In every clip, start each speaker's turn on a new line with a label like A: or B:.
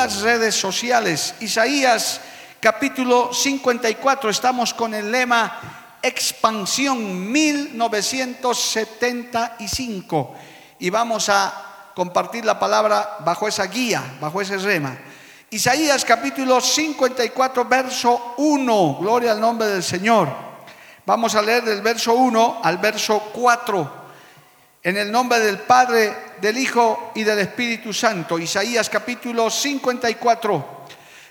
A: Las redes sociales. Isaías capítulo 54, estamos con el lema Expansión 1975 y vamos a compartir la palabra bajo esa guía, bajo ese rema. Isaías capítulo 54, verso 1, gloria al nombre del Señor. Vamos a leer del verso 1 al verso 4. En el nombre del Padre, del Hijo y del Espíritu Santo. Isaías capítulo 54.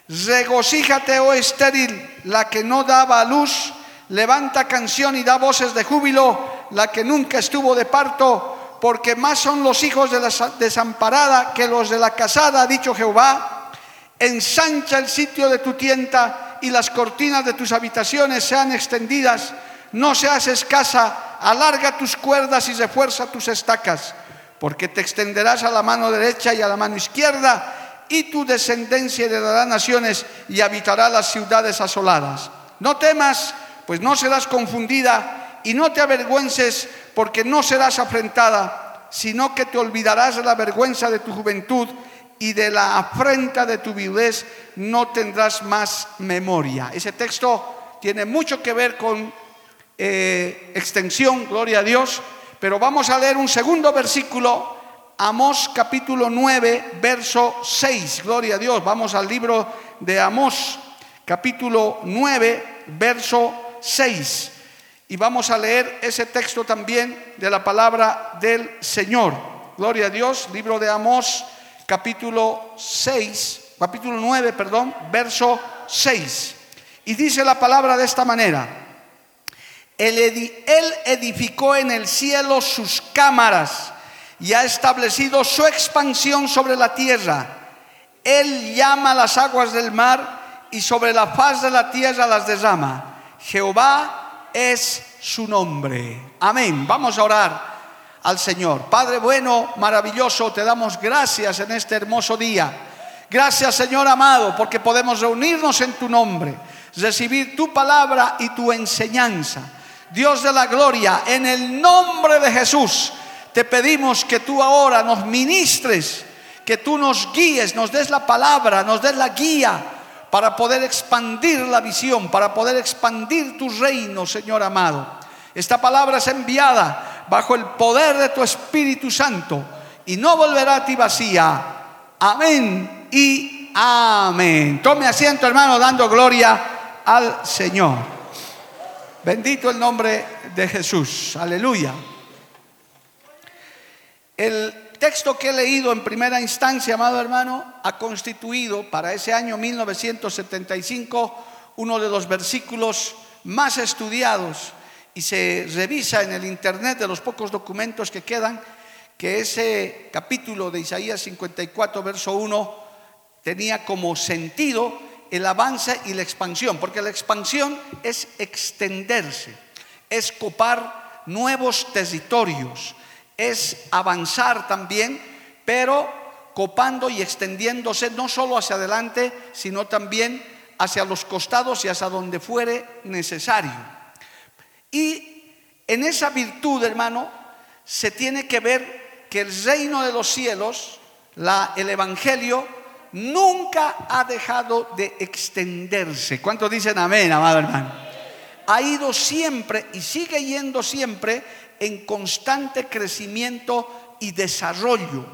A: Regocíjate, oh estéril, la que no daba luz. Levanta canción y da voces de júbilo, la que nunca estuvo de parto, porque más son los hijos de la desamparada que los de la casada, ha dicho Jehová. Ensancha el sitio de tu tienda y las cortinas de tus habitaciones sean extendidas. No seas escasa, alarga tus cuerdas y refuerza tus estacas, porque te extenderás a la mano derecha y a la mano izquierda, y tu descendencia heredará naciones y habitará las ciudades asoladas. No temas, pues no serás confundida, y no te avergüences, porque no serás afrentada, sino que te olvidarás de la vergüenza de tu juventud y de la afrenta de tu viudez no tendrás más memoria. Ese texto tiene mucho que ver con eh, extensión, gloria a Dios, pero vamos a leer un segundo versículo, Amós capítulo 9, verso 6, gloria a Dios. Vamos al libro de Amós capítulo 9, verso 6. Y vamos a leer ese texto también de la palabra del Señor. Gloria a Dios, libro de Amós capítulo 6, capítulo 9, perdón, verso 6. Y dice la palabra de esta manera. Él, edificó en el cielo sus cámaras y ha establecido su expansión sobre la tierra. Él llama las aguas del mar y sobre la faz de la tierra las derrama. Jehová es su nombre. Amén. Vamos a orar al Señor. Padre bueno, maravilloso, te damos gracias en este hermoso día. Gracias Señor amado, porque podemos reunirnos en tu nombre, recibir tu palabra y tu enseñanza. Dios de la gloria, en el nombre de Jesús, te pedimos que tú ahora nos ministres, que tú nos guíes, nos des la palabra, nos des la guía para poder expandir la visión, para poder expandir tu reino, Señor amado. Esta palabra es enviada bajo el poder de tu Espíritu Santo y no volverá a ti vacía. Amén y amén. Tome asiento, hermano, dando gloria al Señor. Bendito el nombre de Jesús. Aleluya. El texto que he leído en primera instancia, amado hermano, ha constituido para ese año 1975 uno de los versículos más estudiados y se revisa en el internet de los pocos documentos que quedan que ese capítulo de Isaías 54, verso 1, tenía como sentido el avance y la expansión, porque la expansión es extenderse, es copar nuevos territorios, es avanzar también, pero copando y extendiéndose no solo hacia adelante, sino también hacia los costados y hacia donde fuere necesario. Y en esa virtud, hermano, se tiene que ver que el reino de los cielos, la, el Evangelio, nunca ha dejado de extenderse. ¿Cuántos dicen amén, amado hermano? Ha ido siempre y sigue yendo siempre en constante crecimiento y desarrollo.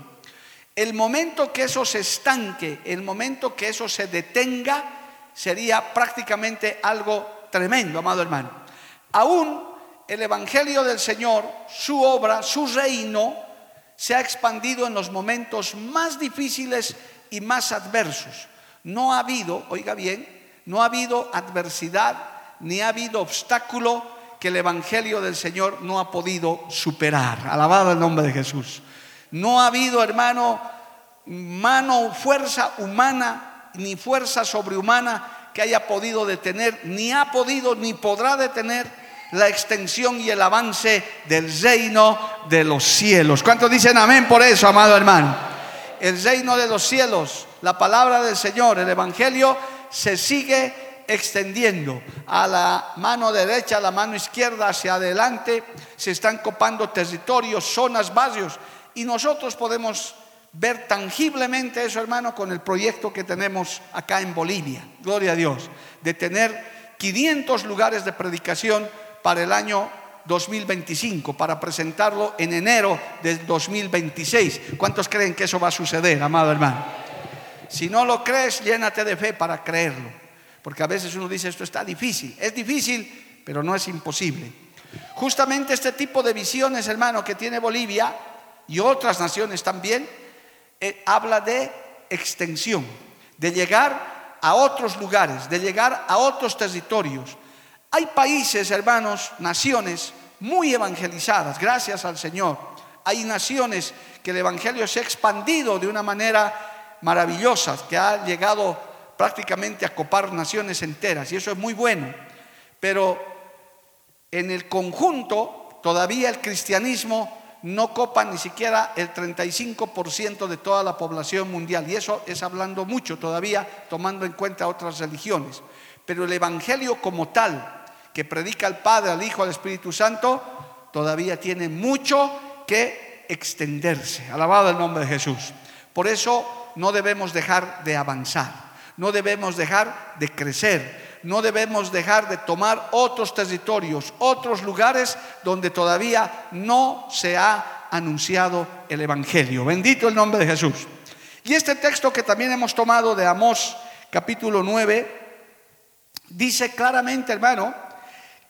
A: El momento que eso se estanque, el momento que eso se detenga, sería prácticamente algo tremendo, amado hermano. Aún el Evangelio del Señor, su obra, su reino, se ha expandido en los momentos más difíciles y más adversos. No ha habido, oiga bien, no ha habido adversidad ni ha habido obstáculo que el Evangelio del Señor no ha podido superar. Alabado el nombre de Jesús. No ha habido, hermano, mano, fuerza humana, ni fuerza sobrehumana que haya podido detener, ni ha podido, ni podrá detener la extensión y el avance del reino de los cielos. ¿Cuántos dicen amén por eso, amado hermano? El reino de los cielos, la palabra del Señor, el Evangelio se sigue extendiendo. A la mano derecha, a la mano izquierda, hacia adelante, se están copando territorios, zonas, barrios, y nosotros podemos ver tangiblemente eso, hermano, con el proyecto que tenemos acá en Bolivia, gloria a Dios, de tener 500 lugares de predicación para el año 2025, para presentarlo en enero del 2026. ¿Cuántos creen que eso va a suceder, amado hermano? Si no lo crees, llénate de fe para creerlo, porque a veces uno dice, esto está difícil. Es difícil, pero no es imposible. Justamente este tipo de visiones, hermano, que tiene Bolivia y otras naciones también, eh, habla de extensión, de llegar a otros lugares, de llegar a otros territorios hay países, hermanos, naciones muy evangelizadas, gracias al Señor. Hay naciones que el Evangelio se ha expandido de una manera maravillosa, que ha llegado prácticamente a copar naciones enteras, y eso es muy bueno. Pero en el conjunto, todavía el cristianismo no copa ni siquiera el 35% de toda la población mundial, y eso es hablando mucho todavía, tomando en cuenta otras religiones. Pero el Evangelio como tal, que predica al Padre, al Hijo, al Espíritu Santo, todavía tiene mucho que extenderse. Alabado el nombre de Jesús. Por eso no debemos dejar de avanzar, no debemos dejar de crecer, no debemos dejar de tomar otros territorios, otros lugares donde todavía no se ha anunciado el Evangelio. Bendito el nombre de Jesús. Y este texto que también hemos tomado de Amós capítulo 9, dice claramente, hermano,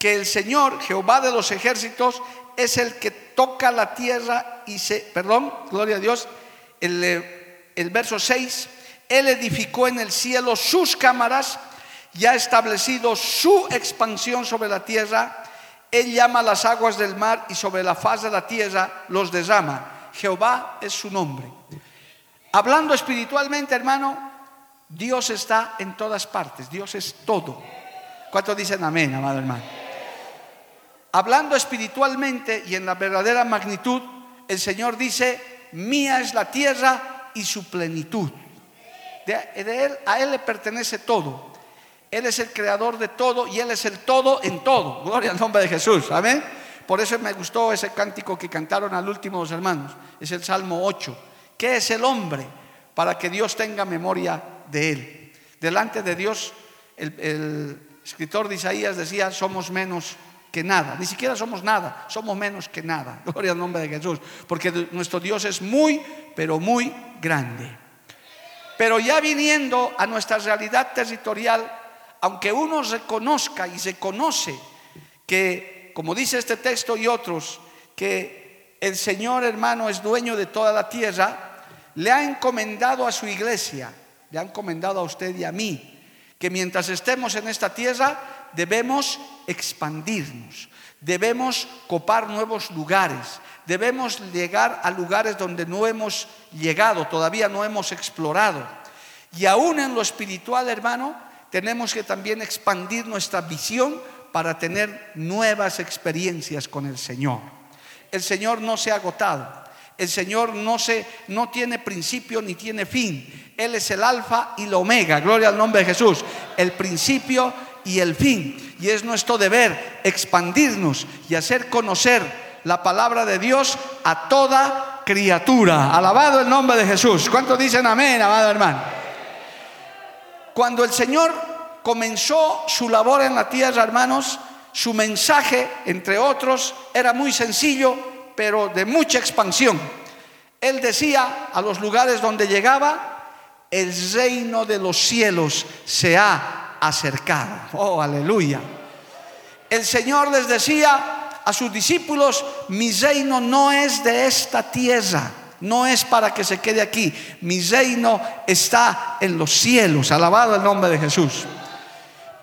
A: que el Señor, Jehová de los ejércitos, es el que toca la tierra y se, perdón, gloria a Dios, el, eh, el verso 6, Él edificó en el cielo sus cámaras y ha establecido su expansión sobre la tierra. Él llama las aguas del mar y sobre la faz de la tierra los derrama. Jehová es su nombre. Hablando espiritualmente, hermano, Dios está en todas partes, Dios es todo. ¿Cuántos dicen amén, amado hermano? Hablando espiritualmente y en la verdadera magnitud, el Señor dice, mía es la tierra y su plenitud. De, él, a Él le pertenece todo. Él es el creador de todo y Él es el todo en todo. Gloria al nombre de Jesús. Amén. Por eso me gustó ese cántico que cantaron al último los hermanos. Es el Salmo 8. ¿Qué es el hombre para que Dios tenga memoria de él? Delante de Dios, el, el escritor de Isaías decía, somos menos que nada. Ni siquiera somos nada, somos menos que nada. Gloria al nombre de Jesús. Porque nuestro Dios es muy, pero muy grande. Pero ya viniendo a nuestra realidad territorial, aunque uno reconozca y se conoce que, como dice este texto y otros, que el Señor hermano es dueño de toda la tierra, le ha encomendado a su iglesia, le ha encomendado a usted y a mí, que mientras estemos en esta tierra, debemos expandirnos, debemos copar nuevos lugares, debemos llegar a lugares donde no hemos llegado, todavía no hemos explorado. Y aún en lo espiritual, hermano, tenemos que también expandir nuestra visión para tener nuevas experiencias con el Señor. El Señor no se ha agotado. El Señor no, se, no tiene principio ni tiene fin. Él es el alfa y la omega. Gloria al nombre de Jesús. El principio y el fin. Y es nuestro deber expandirnos y hacer conocer la palabra de Dios a toda criatura. Alabado el nombre de Jesús. ¿Cuántos dicen amén, amado hermano? Cuando el Señor comenzó su labor en la tierra, hermanos, su mensaje, entre otros, era muy sencillo, pero de mucha expansión. Él decía a los lugares donde llegaba, el reino de los cielos se ha acercada. Oh, aleluya. El Señor les decía a sus discípulos, mi reino no es de esta tierra, no es para que se quede aquí, mi reino está en los cielos, alabado el nombre de Jesús.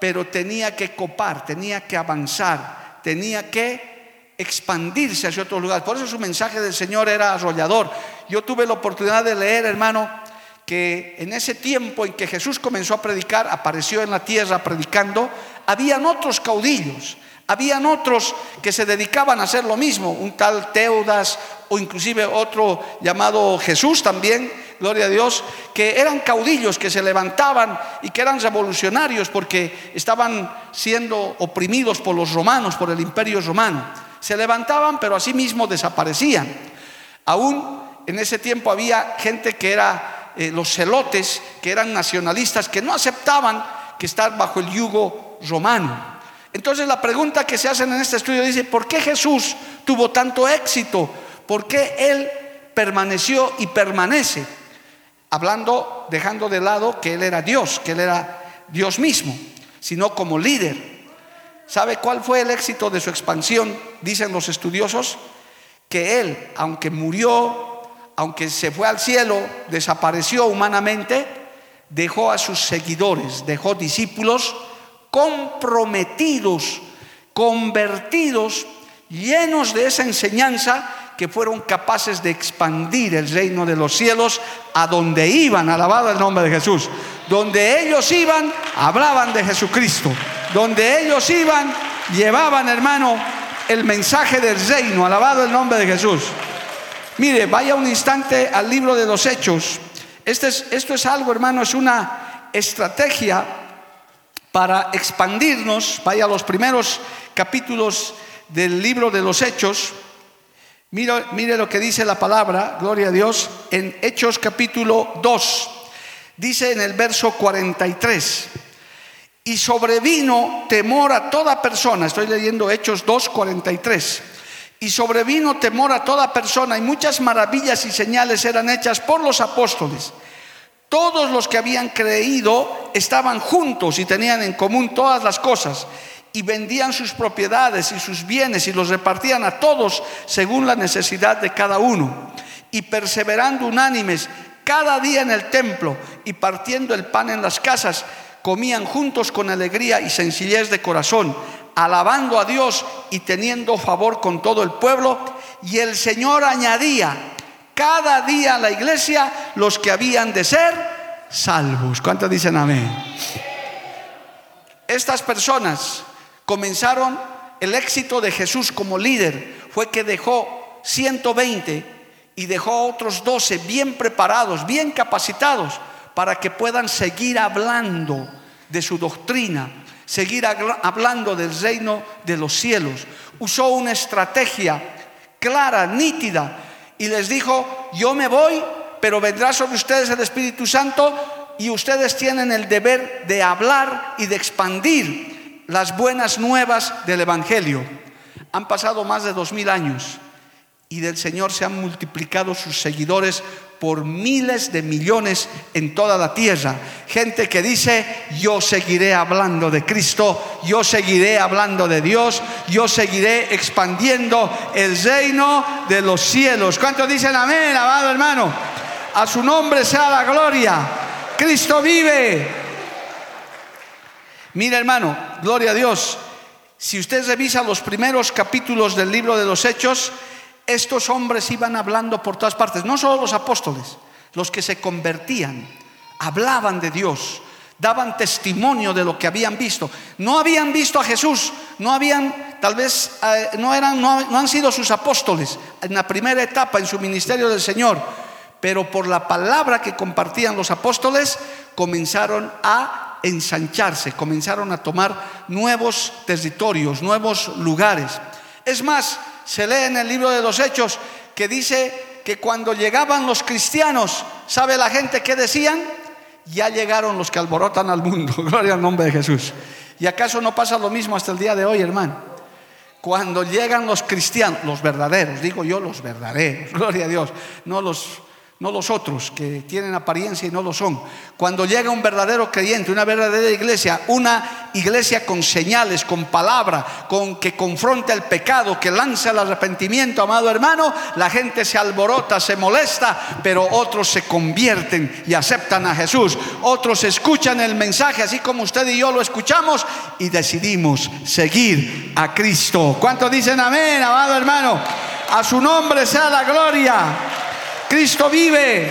A: pero tenía que copar, tenía que avanzar, tenía que expandirse hacia otro lugar. Por eso su mensaje del Señor era arrollador. Yo tuve la oportunidad de leer, hermano, que en ese tiempo en que Jesús comenzó a predicar, apareció en la tierra predicando, habían otros caudillos, habían otros que se dedicaban a hacer lo mismo, un tal Teudas o inclusive otro llamado Jesús también, gloria a Dios, que eran caudillos que se levantaban y que eran revolucionarios porque estaban siendo oprimidos por los romanos, por el imperio romano. Se levantaban, pero asimismo desaparecían. Aún en ese tiempo había gente que era eh, los celotes, que eran nacionalistas, que no aceptaban que estar bajo el yugo romano. Entonces la pregunta que se hace en este estudio dice, ¿por qué Jesús tuvo tanto éxito? ¿Por qué Él permaneció y permanece? hablando, dejando de lado que Él era Dios, que Él era Dios mismo, sino como líder. ¿Sabe cuál fue el éxito de su expansión? Dicen los estudiosos, que Él, aunque murió, aunque se fue al cielo, desapareció humanamente, dejó a sus seguidores, dejó discípulos comprometidos, convertidos, llenos de esa enseñanza que fueron capaces de expandir el reino de los cielos a donde iban, alabado el nombre de Jesús. Donde ellos iban, hablaban de Jesucristo. Donde ellos iban, llevaban, hermano, el mensaje del reino, alabado el nombre de Jesús. Mire, vaya un instante al libro de los hechos. Este es, esto es algo, hermano, es una estrategia para expandirnos. Vaya a los primeros capítulos del libro de los hechos. Mire, lo que dice la palabra, gloria a Dios, en Hechos capítulo 2. Dice en el verso 43, y sobrevino temor a toda persona, estoy leyendo Hechos 2, 43, y sobrevino temor a toda persona y muchas maravillas y señales eran hechas por los apóstoles. Todos los que habían creído estaban juntos y tenían en común todas las cosas y vendían sus propiedades y sus bienes y los repartían a todos según la necesidad de cada uno. Y perseverando unánimes cada día en el templo y partiendo el pan en las casas, comían juntos con alegría y sencillez de corazón, alabando a Dios y teniendo favor con todo el pueblo. Y el Señor añadía cada día a la iglesia los que habían de ser salvos. ¿Cuántos dicen amén? Estas personas comenzaron el éxito de Jesús como líder fue que dejó 120 y dejó otros 12 bien preparados, bien capacitados para que puedan seguir hablando de su doctrina, seguir hablando del reino de los cielos. Usó una estrategia clara, nítida, y les dijo, yo me voy, pero vendrá sobre ustedes el Espíritu Santo y ustedes tienen el deber de hablar y de expandir las buenas nuevas del Evangelio. Han pasado más de dos mil años y del Señor se han multiplicado sus seguidores por miles de millones en toda la tierra. Gente que dice, yo seguiré hablando de Cristo, yo seguiré hablando de Dios, yo seguiré expandiendo el reino de los cielos. ¿Cuántos dicen amén, amado hermano? A su nombre sea la gloria. Cristo vive. Mira hermano, gloria a Dios. Si usted revisa los primeros capítulos del libro de los Hechos, estos hombres iban hablando por todas partes, no solo los apóstoles, los que se convertían, hablaban de Dios, daban testimonio de lo que habían visto. No habían visto a Jesús, no habían, tal vez, eh, no, eran, no han sido sus apóstoles en la primera etapa en su ministerio del Señor, pero por la palabra que compartían los apóstoles comenzaron a ensancharse, comenzaron a tomar nuevos territorios, nuevos lugares. Es más, se lee en el libro de los Hechos que dice que cuando llegaban los cristianos, ¿sabe la gente qué decían? Ya llegaron los que alborotan al mundo, gloria al nombre de Jesús. ¿Y acaso no pasa lo mismo hasta el día de hoy, hermano? Cuando llegan los cristianos, los verdaderos, digo yo los verdaderos, gloria a Dios, no los no los otros que tienen apariencia y no lo son. Cuando llega un verdadero creyente, una verdadera iglesia, una iglesia con señales, con palabra, con que confronta el pecado, que lanza el arrepentimiento, amado hermano, la gente se alborota, se molesta, pero otros se convierten y aceptan a Jesús. Otros escuchan el mensaje así como usted y yo lo escuchamos y decidimos seguir a Cristo. ¿Cuántos dicen amén, amado hermano? A su nombre sea la gloria. Cristo vive.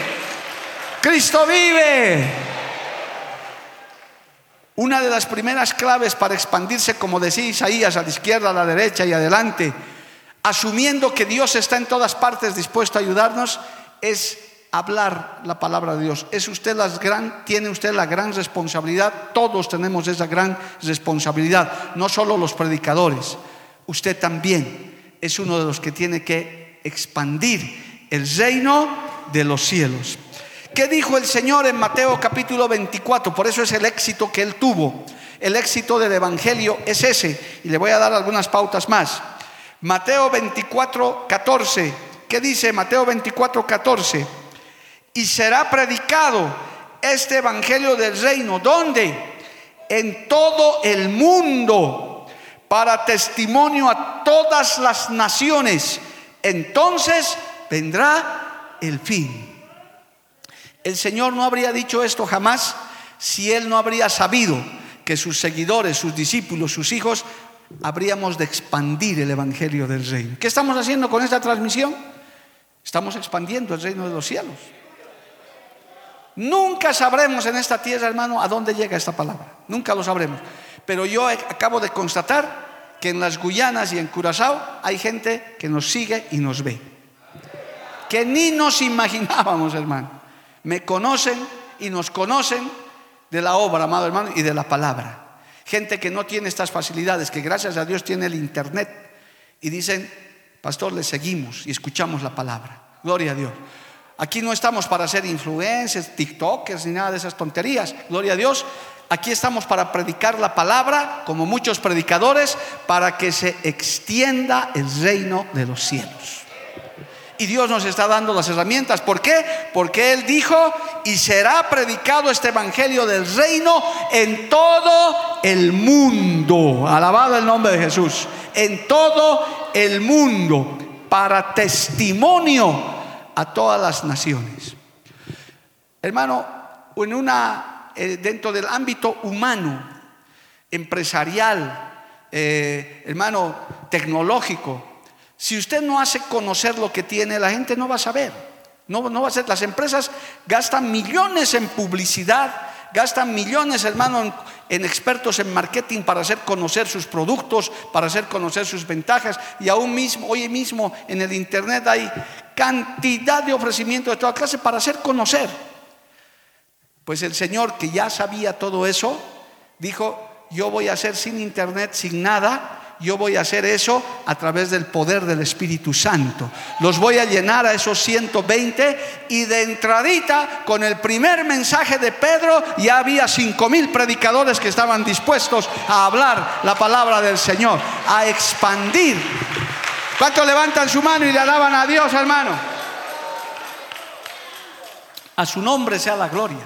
A: Cristo vive. Una de las primeras claves para expandirse, como decía Isaías, a la izquierda, a la derecha y adelante, asumiendo que Dios está en todas partes dispuesto a ayudarnos, es hablar la palabra de Dios. Es usted la gran, tiene usted la gran responsabilidad, todos tenemos esa gran responsabilidad, no solo los predicadores, usted también es uno de los que tiene que expandir el reino de los cielos. ¿Qué dijo el Señor en Mateo capítulo 24? Por eso es el éxito que él tuvo. El éxito del Evangelio es ese. Y le voy a dar algunas pautas más. Mateo 24, 14. ¿Qué dice Mateo 24, 14? Y será predicado este Evangelio del reino. ¿Dónde? En todo el mundo. Para testimonio a todas las naciones. Entonces vendrá el fin. El Señor no habría dicho esto jamás si Él no habría sabido que sus seguidores, sus discípulos, sus hijos, habríamos de expandir el Evangelio del Reino. ¿Qué estamos haciendo con esta transmisión? Estamos expandiendo el reino de los cielos. Nunca sabremos en esta tierra, hermano, a dónde llega esta palabra. Nunca lo sabremos. Pero yo acabo de constatar que en las Guyanas y en Curazao hay gente que nos sigue y nos ve que ni nos imaginábamos, hermano. Me conocen y nos conocen de la obra, amado hermano, y de la palabra. Gente que no tiene estas facilidades, que gracias a Dios tiene el Internet y dicen, pastor, le seguimos y escuchamos la palabra. Gloria a Dios. Aquí no estamos para ser influencers, TikTokers ni nada de esas tonterías. Gloria a Dios. Aquí estamos para predicar la palabra, como muchos predicadores, para que se extienda el reino de los cielos. Y Dios nos está dando las herramientas. ¿Por qué? Porque Él dijo, y será predicado este Evangelio del reino en todo el mundo. Alabado el nombre de Jesús. En todo el mundo. Para testimonio a todas las naciones. Hermano, en una, eh, dentro del ámbito humano, empresarial, eh, hermano, tecnológico, si usted no hace conocer lo que tiene, la gente no va a saber. No, va a ser. Las empresas gastan millones en publicidad, gastan millones, hermano, en, expertos en marketing para hacer conocer sus productos, para hacer conocer sus ventajas. Y aún mismo, hoy mismo en el Internet hay cantidad de ofrecimientos de toda clase para hacer conocer. Pues el Señor, que ya sabía todo eso, dijo, yo voy a hacer sin Internet, sin nada, yo voy a hacer eso a través del poder del Espíritu Santo. Los voy a llenar a esos 120 y de entradita con el primer mensaje de Pedro ya había cinco mil predicadores que estaban dispuestos a hablar la palabra del Señor, a expandir. ¿Cuántos levantan su mano y le alaban a Dios, hermano? A su nombre sea la gloria.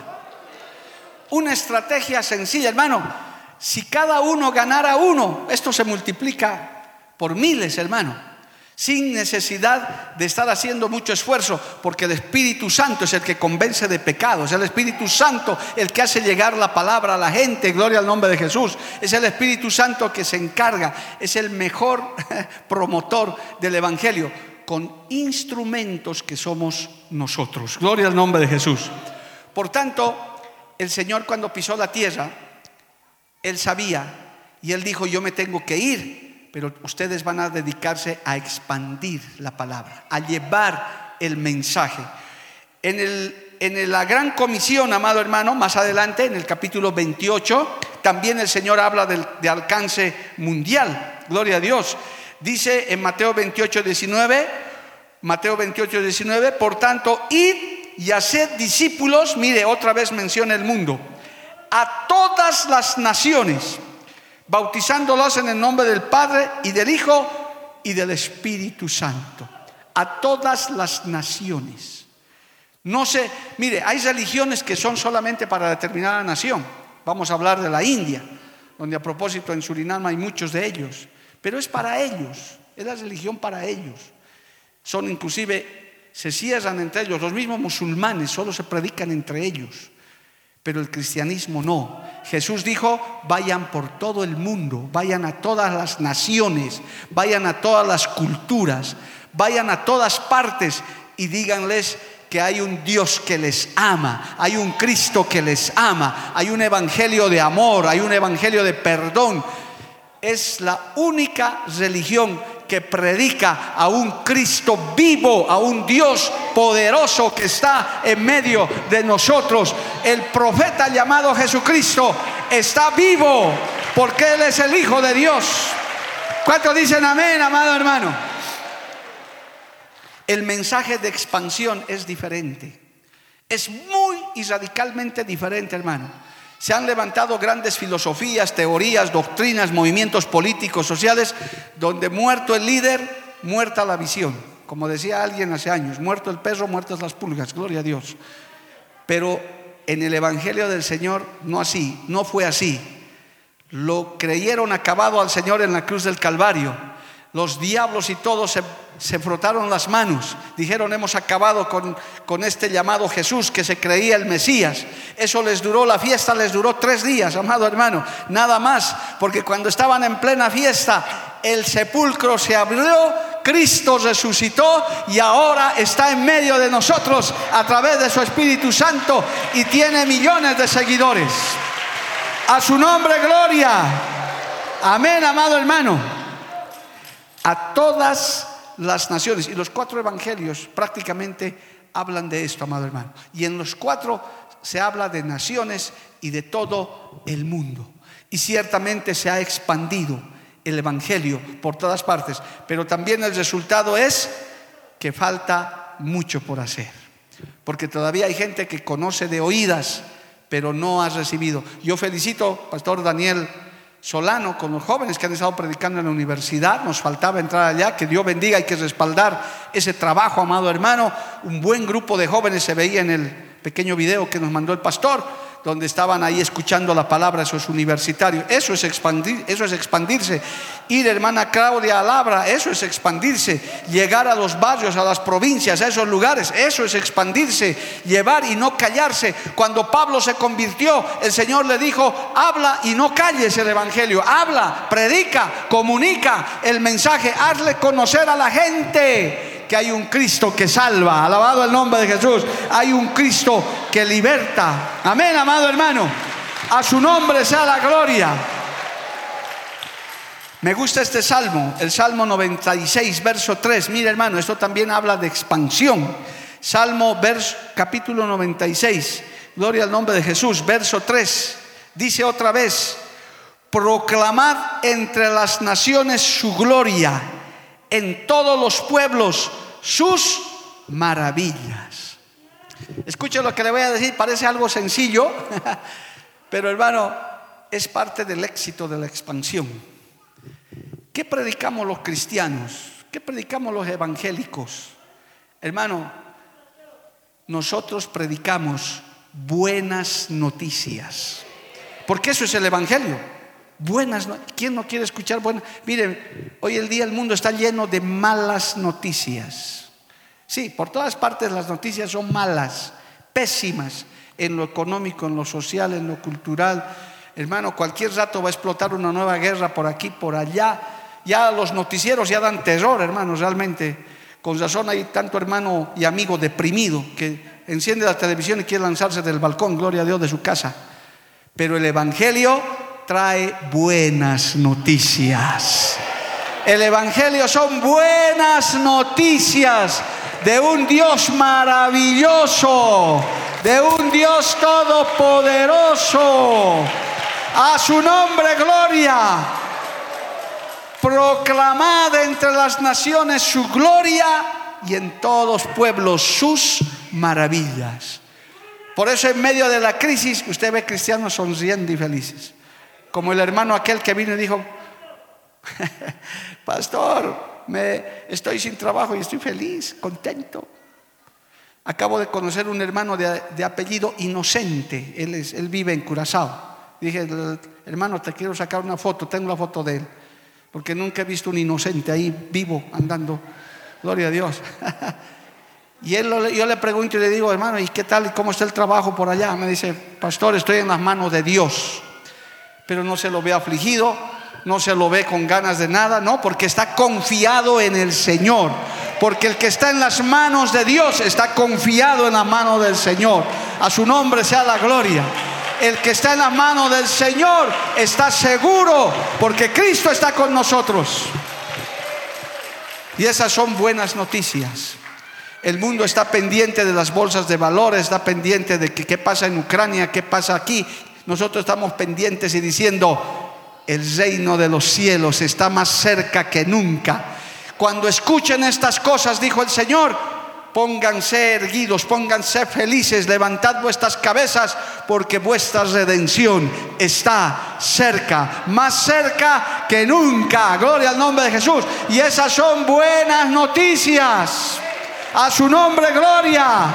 A: Una estrategia sencilla, hermano si cada uno ganara uno, esto se multiplica por miles, hermano. Sin necesidad de estar haciendo mucho esfuerzo, porque el Espíritu Santo es el que convence de pecados, es el Espíritu Santo el que hace llegar la palabra a la gente, gloria al nombre de Jesús. Es el Espíritu Santo que se encarga, es el mejor promotor del Evangelio, con instrumentos que somos nosotros. Gloria al nombre de Jesús. Por tanto, el Señor cuando pisó la tierra, él sabía y él dijo, yo me tengo que ir, pero ustedes van a dedicarse a expandir la palabra, a llevar el mensaje. En, el, en la gran comisión, amado hermano, más adelante, en el capítulo 28, también el Señor habla de alcance mundial. Gloria a Dios. Dice en Mateo 28, 19, Mateo 28, 19, por tanto, id y haced discípulos, mire, otra vez menciona el mundo a todas las naciones, bautizándolos en el nombre del Padre y del Hijo y del Espíritu Santo. A todas las naciones. No sé, mire, hay religiones que son solamente para determinada nación. Vamos a hablar de la India, donde a propósito en Surinam hay muchos de ellos, pero es para ellos, es la religión para ellos. Son inclusive, se cierran entre ellos, los mismos musulmanes solo se predican entre ellos, pero el cristianismo no. Jesús dijo, vayan por todo el mundo, vayan a todas las naciones, vayan a todas las culturas, vayan a todas partes y díganles que hay un Dios que les ama, hay un Cristo que les ama, hay un evangelio de amor, hay un evangelio de perdón. Es la única religión que predica a un Cristo vivo, a un Dios poderoso que está en medio de nosotros. El profeta llamado Jesucristo está vivo porque Él es el Hijo de Dios. ¿Cuántos dicen amén, amado hermano? El mensaje de expansión es diferente. Es muy y radicalmente diferente, hermano. Se han levantado grandes filosofías, teorías, doctrinas, movimientos políticos, sociales, donde muerto el líder, muerta la visión. Como decía alguien hace años, muerto el perro, muertas las pulgas, gloria a Dios. Pero en el Evangelio del Señor no así, no fue así. Lo creyeron acabado al Señor en la cruz del Calvario. Los diablos y todos se se frotaron las manos, dijeron hemos acabado con, con, este llamado Jesús que se creía el Mesías. Eso les duró, la fiesta les duró tres días, amado hermano, nada más, porque cuando estaban en plena fiesta, el sepulcro se abrió, Cristo resucitó y ahora está en medio de nosotros a través de su Espíritu Santo y tiene millones de seguidores. A su nombre, gloria. Amén, amado hermano. A todas las naciones. Y los cuatro evangelios prácticamente hablan de esto, amado hermano. Y en los cuatro se habla de naciones y de todo el mundo. Y ciertamente se ha expandido el evangelio por todas partes. Pero también el resultado es que falta mucho por hacer. Porque todavía hay gente que conoce de oídas, pero no ha recibido. Yo felicito, Pastor Daniel Solano con los jóvenes que han estado predicando en la universidad. Nos faltaba entrar allá. Que Dios bendiga, hay que respaldar ese trabajo, amado hermano. Un buen grupo de jóvenes se veía en el pequeño video que nos mandó el pastor donde estaban ahí escuchando la palabra esos universitarios. Eso es expandir, eso es expandirse. Ir, hermana Claudia, a Labra, eso es expandirse. Llegar a los barrios, a las provincias, a esos lugares, eso es expandirse. Llevar y no callarse. Cuando Pablo se convirtió, el Señor le dijo, habla y no calles el Evangelio. Habla, predica, comunica el mensaje, hazle conocer a la gente que hay un Cristo que salva. Alabado el nombre de Jesús. Hay un Cristo que liberta. Amén, amado hermano. A su nombre sea la gloria. Me gusta este salmo, el Salmo 96, verso 3. Mira, hermano, esto también habla de expansión. Salmo, verso, capítulo 96. Gloria al nombre de Jesús, verso 3. Dice otra vez, proclamad entre las naciones su gloria en todos los pueblos sus maravillas. Escuche lo que le voy a decir, parece algo sencillo, pero hermano, es parte del éxito de la expansión. ¿Qué predicamos los cristianos? ¿Qué predicamos los evangélicos? Hermano, nosotros predicamos buenas noticias, porque eso es el evangelio. Buenas, ¿quién no quiere escuchar buenas? Miren, hoy el día el mundo está lleno de malas noticias. Sí, por todas partes las noticias son malas, pésimas, en lo económico, en lo social, en lo cultural. Hermano, cualquier rato va a explotar una nueva guerra por aquí, por allá. Ya los noticieros ya dan terror, hermanos, realmente. Con razón hay tanto hermano y amigo deprimido que enciende la televisión y quiere lanzarse del balcón, gloria a Dios, de su casa. Pero el Evangelio trae buenas noticias. El Evangelio son buenas noticias de un Dios maravilloso, de un Dios todopoderoso. A su nombre, gloria. Proclamad entre las naciones su gloria y en todos pueblos sus maravillas. Por eso en medio de la crisis usted ve cristianos sonriendo y felices. Como el hermano aquel que vino y dijo, pastor, me, estoy sin trabajo y estoy feliz, contento. Acabo de conocer un hermano de, apellido Inocente, él, él vive en Curazao. Dije, hermano, te quiero sacar una foto, tengo la foto de él, porque nunca he visto un inocente ahí vivo andando. Gloria a Dios. y él, yo le pregunto y le digo, hermano, ¿y qué tal? ¿Cómo está el trabajo por allá? Me dice, pastor, estoy en las manos de Dios, pero no se lo ve afligido, no se lo ve con ganas de nada, no, porque está confiado en el Señor. Porque el que está en las manos de Dios está confiado en la mano del Señor. A su nombre sea la gloria. El que está en la mano del Señor está seguro porque Cristo está con nosotros. Y esas son buenas noticias. El mundo está pendiente de las bolsas de valores, está pendiente de qué pasa en Ucrania, qué pasa aquí. Nosotros estamos pendientes y diciendo, el reino de los cielos está más cerca que nunca cuando escuchen estas cosas, dijo el Señor, pónganse erguidos, pónganse felices, levantad vuestras cabezas, porque vuestra redención está cerca, más cerca que nunca. Gloria al nombre de Jesús. Y esas son buenas noticias. A su nombre, gloria.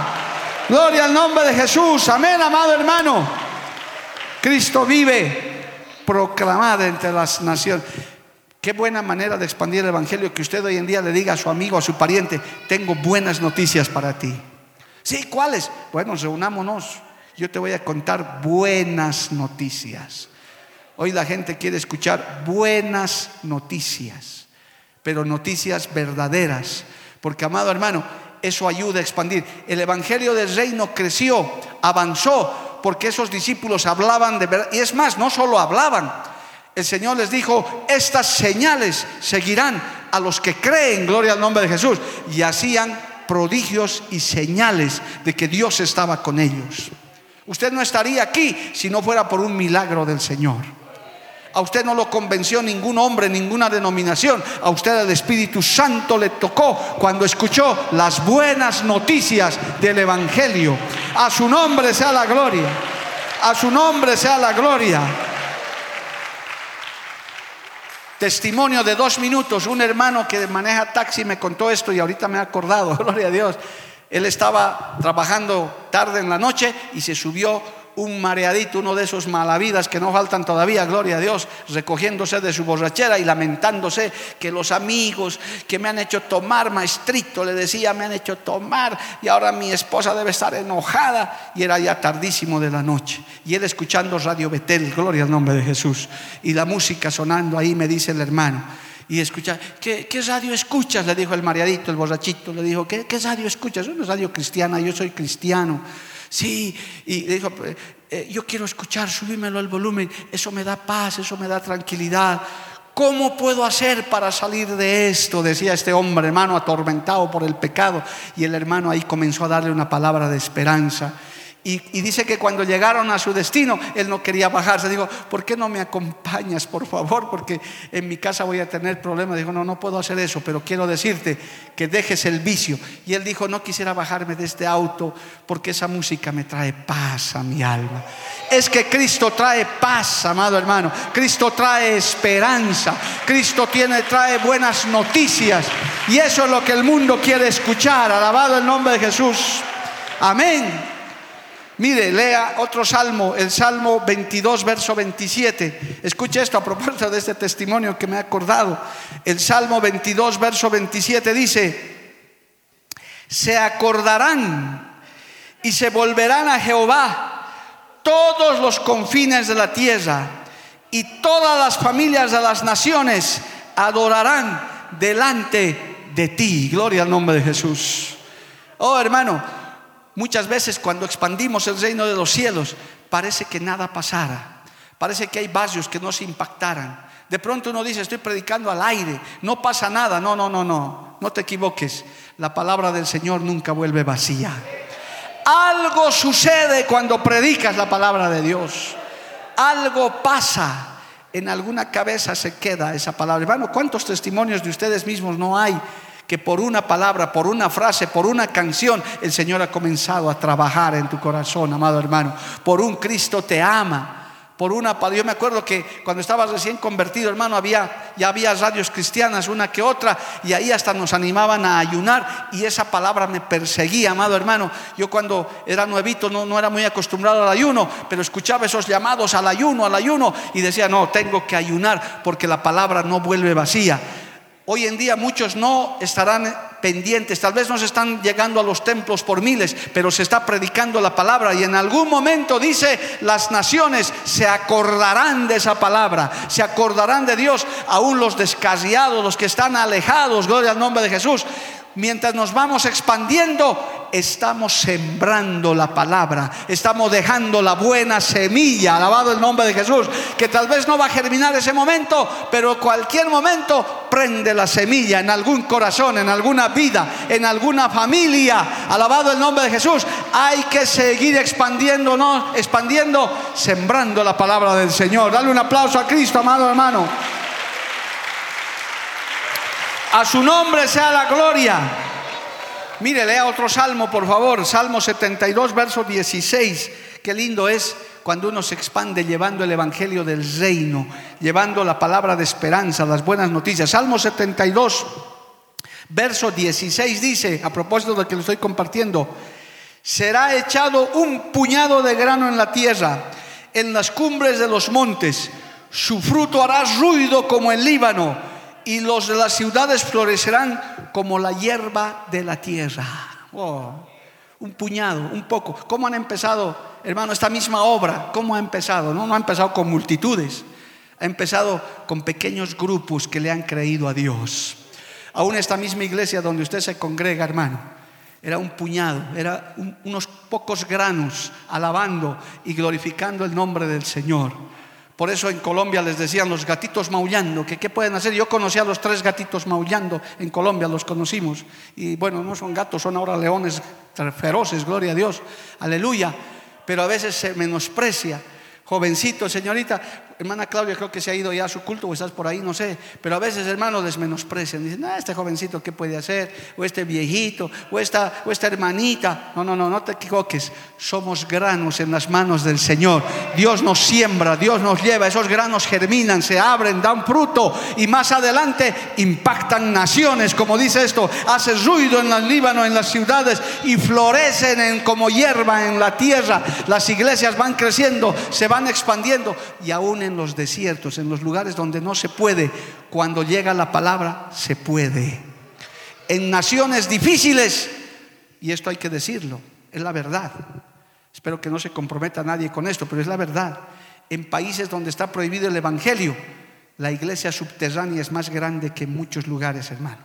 A: Gloria al nombre de Jesús. Amén, amado hermano. Cristo vive. Proclamada entre las naciones. Qué buena manera de expandir el Evangelio que usted hoy en día le diga a su amigo, a su pariente, tengo buenas noticias para ti. Sí, ¿cuáles? Bueno, reunámonos. Yo te voy a contar buenas noticias. Hoy la gente quiere escuchar buenas noticias, pero noticias verdaderas. Porque, amado hermano, eso ayuda a expandir. El Evangelio del Reino creció, avanzó, porque esos discípulos hablaban de verdad. Y es más, no solo hablaban, el Señor les dijo, estas señales seguirán a los que creen, gloria al nombre de Jesús, y hacían prodigios y señales de que Dios estaba con ellos. Usted no estaría aquí si no fuera por un milagro del Señor. A usted no lo convenció ningún hombre, ninguna denominación. A usted el Espíritu Santo le tocó cuando escuchó las buenas noticias del Evangelio. A su nombre sea la gloria. A su nombre sea la gloria. Testimonio de dos minutos. Un hermano que maneja taxi me contó esto y ahorita me ha acordado, gloria a Dios. Él estaba trabajando tarde en la noche y se subió un mareadito, uno de esos malavidas que no faltan todavía, gloria a Dios, recogiéndose de su borrachera y lamentándose que los amigos que me han hecho tomar, maestrito, le decía, me han hecho tomar y ahora mi esposa debe estar enojada y era ya tardísimo de la noche. Y él escuchando Radio Betel, gloria al nombre de Jesús, y la música sonando ahí, me dice el hermano y escucha, ¿qué, radio escuchas? Le dijo el mareadito, el borrachito, le dijo, ¿qué, radio escuchas? Una radio cristiana, yo soy cristiano. Sí, y dijo, eh, yo quiero escuchar, subímelo al volumen, eso me da paz, eso me da tranquilidad. ¿Cómo puedo hacer para salir de esto? Decía este hombre, hermano, atormentado por el pecado. Y el hermano ahí comenzó a darle una palabra de esperanza. Y, dice que cuando llegaron a su destino, él no quería bajarse. Digo, ¿por qué no me acompañas, por favor? Porque en mi casa voy a tener problemas. Dijo, no, no puedo hacer eso, pero quiero decirte que dejes el vicio. Y él dijo, no quisiera bajarme de este auto porque esa música me trae paz a mi alma. Es que Cristo trae paz, amado hermano. Cristo trae esperanza. Cristo tiene, trae buenas noticias. Y eso es lo que el mundo quiere escuchar. Alabado el nombre de Jesús. Amén. Mire, lea otro salmo, el Salmo 22, verso 27. Escuche esto a propósito de este testimonio que me ha acordado. El Salmo 22, verso 27 dice, se acordarán y se volverán a Jehová todos los confines de la tierra y todas las familias de las naciones adorarán delante de ti. Gloria al nombre de Jesús. Oh hermano, Muchas veces cuando expandimos el reino de los cielos, parece que nada pasara. Parece que hay barrios que no se impactaran. De pronto uno dice, estoy predicando al aire, no pasa nada. No, no, no, no, no te equivoques. La palabra del Señor nunca vuelve vacía. Algo sucede cuando predicas la palabra de Dios. Algo pasa. En alguna cabeza se queda esa palabra. Hermano, ¿cuántos testimonios de ustedes mismos no hay que por una palabra, por una frase, por una canción, el Señor ha comenzado a trabajar en tu corazón, amado hermano. Por un Cristo te ama, por una Yo me acuerdo que cuando estaba recién convertido, hermano, había, ya había radios cristianas, una que otra, y ahí hasta nos animaban a ayunar, y esa palabra me perseguía, amado hermano. Yo cuando era nuevito no era muy acostumbrado al ayuno, pero escuchaba esos llamados al ayuno, al ayuno, y decía, no, tengo que ayunar porque la palabra no vuelve vacía. Hoy en día muchos no estarán pendientes, tal vez no se están llegando a los templos por miles, pero se está predicando la palabra y en algún momento dice, las naciones se acordarán de esa palabra, se acordarán de Dios, aún los descarriados, los que están alejados, gloria al nombre de Jesús, mientras nos vamos expandiendo, estamos sembrando la palabra, estamos dejando la buena semilla, alabado el nombre de Jesús, que tal vez no va a germinar ese momento, pero cualquier momento prende la semilla en algún corazón, en alguna vida, en alguna familia, alabado el nombre de Jesús. Hay que seguir expandiendo, ¿no? expandiendo, sembrando la palabra del Señor. Dale un aplauso a Cristo, amado hermano. A su nombre sea la gloria. Mire, lea otro salmo, por favor. Salmo 72, verso 16. Qué lindo es cuando uno se expande llevando el evangelio del reino, llevando la palabra de esperanza, las buenas noticias. Salmo 72, verso 16 dice, a propósito de que lo estoy compartiendo, será echado un puñado de grano en la tierra, en las cumbres de los montes. Su fruto hará ruido como el Líbano y los de las ciudades florecerán como la hierba de la tierra. Oh, un puñado, un poco. ¿Cómo han empezado, hermano, esta misma obra? ¿Cómo ha empezado? No, no ha empezado con multitudes, ha empezado con pequeños grupos que le han creído a Dios. Aún esta misma iglesia donde usted se congrega, hermano, era un puñado, era unos pocos granos alabando y glorificando el nombre del Señor. Por eso en Colombia les decían los gatitos maullando, que qué pueden hacer. Yo conocí a los tres gatitos maullando en Colombia, los conocimos. Y bueno, no son gatos, son ahora leones feroces, gloria a Dios, aleluya. Pero a veces se menosprecia. Jovencito, señorita, hermana Claudia creo que se ha ido ya a su culto o estás por ahí, no sé, pero a veces hermanos les menosprecian, dicen, ah, este jovencito, ¿qué puede hacer? O este viejito, o esta, o esta hermanita. No, no, no, no te equivoques, somos granos en las manos del Señor. Dios nos siembra, Dios nos lleva, esos granos germinan, se abren, dan fruto y más adelante impactan naciones, como dice esto, hace ruido en el Líbano, en las ciudades y florecen en, como hierba en la tierra. Las iglesias van creciendo, se van expandiendo y aún en en los desiertos, en los lugares donde no se puede, cuando llega la palabra, se puede. En naciones difíciles, y esto hay que decirlo, es la verdad. Espero que no se comprometa nadie con esto, pero es la verdad. En países donde está prohibido el Evangelio, la iglesia subterránea es más grande que en muchos lugares, hermano.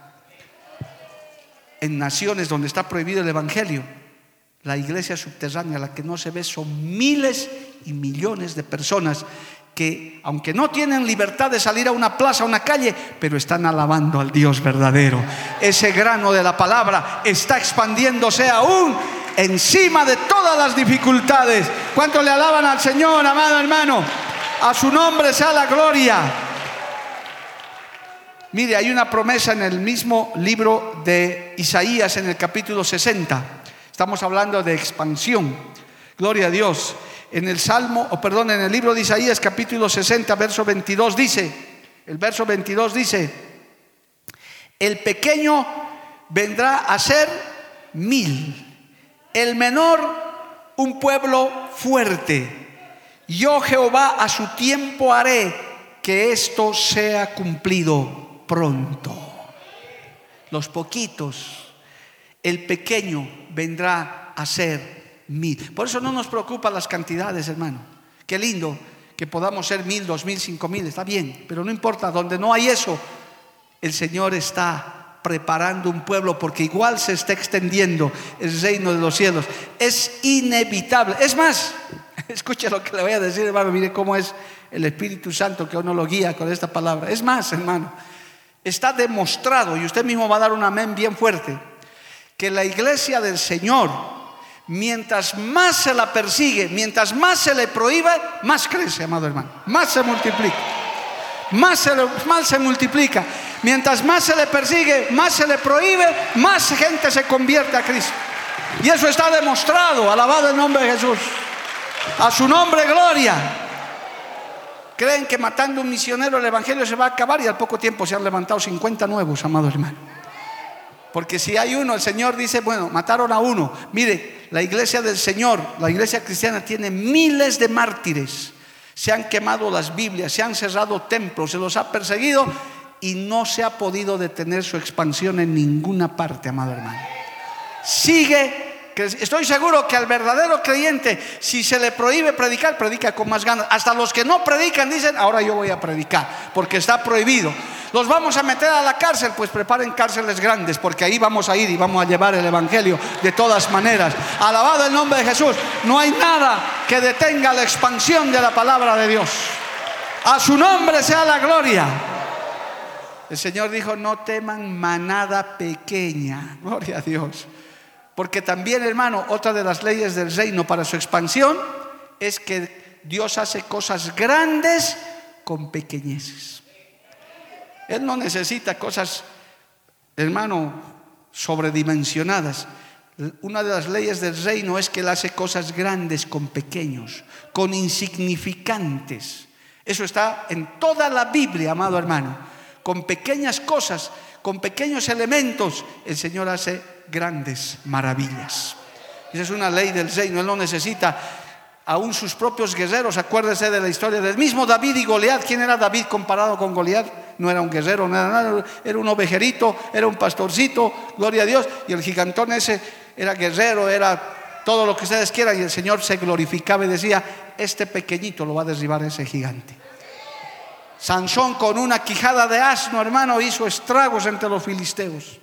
A: En naciones donde está prohibido el Evangelio, la iglesia subterránea, la que no se ve, son miles y millones de personas que aunque no tienen libertad de salir a una plaza, a una calle, pero están alabando al Dios verdadero. Ese grano de la palabra está expandiéndose aún encima de todas las dificultades. ¿Cuánto le alaban al Señor, amado hermano? A su nombre sea la gloria. Mire, hay una promesa en el mismo libro de Isaías en el capítulo 60. Estamos hablando de expansión. Gloria a Dios en el Salmo, o perdón, en el libro de Isaías capítulo 60, verso 22 dice, el verso 22 dice, el pequeño vendrá a ser mil, el menor un pueblo fuerte. Yo Jehová a su tiempo haré que esto sea cumplido pronto. Los poquitos, el pequeño vendrá a ser Por eso no nos preocupan las cantidades, hermano. Qué lindo que podamos ser mil, dos mil, cinco mil, está bien, pero no importa, donde no hay eso, el Señor está preparando un pueblo porque igual se está extendiendo el reino de los cielos. Es inevitable. Es más, escucha lo que le voy a decir, hermano, mire cómo es el Espíritu Santo que uno lo guía con esta palabra. Es más, hermano, está demostrado, y usted mismo va a dar un amén bien fuerte, que la iglesia del Señor, mientras más se la persigue, mientras más se le prohíbe, más crece, amado hermano, más se multiplica. Más se, se multiplica. Mientras más se le persigue, más se le prohíbe, más gente se convierte a Cristo. Y eso está demostrado, alabado el nombre de Jesús. A su nombre, gloria. Creen que matando un misionero el Evangelio se va a acabar y al poco tiempo se han levantado 50 nuevos, amados hermanos. Porque si hay uno, el Señor dice, bueno, mataron a uno. Mire, la iglesia del Señor, la iglesia cristiana tiene miles de mártires. Se han quemado las Biblias, se han cerrado templos, se los ha perseguido y no se ha podido detener su expansión en ninguna parte, amado hermano. Sigue Estoy seguro que al verdadero creyente, si se le prohíbe predicar, predica con más ganas. Hasta los que no predican dicen, ahora yo voy a predicar, porque está prohibido. Los vamos a meter a la cárcel, pues preparen cárceles grandes, porque ahí vamos a ir y vamos a llevar el Evangelio de todas maneras. Alabado el nombre de Jesús. No hay nada que detenga la expansión de la palabra de Dios. A su nombre sea la gloria. El Señor dijo, no teman manada pequeña. Gloria a Dios. Porque también, hermano, otra de las leyes del reino para su expansión es que Dios hace cosas grandes con pequeñeces. Él no necesita cosas, hermano, sobredimensionadas. Una de las leyes del reino es que Él hace cosas grandes con pequeños, con insignificantes. Eso está en toda la Biblia, amado hermano. Con pequeñas cosas, con pequeños elementos, el Señor hace grandes maravillas. Esa es una ley del reino, él no necesita aún sus propios guerreros. Acuérdese de la historia del mismo David y Goliat. ¿Quién era David comparado con Goliat? No era un guerrero, no era nada, era un ovejerito, era un pastorcito, gloria a Dios. Y el gigantón ese era guerrero, era todo lo que ustedes quieran. Y el Señor se glorificaba y decía, este pequeñito lo va a derribar ese gigante. Sansón con una quijada de asno, hermano, hizo estragos entre los filisteos.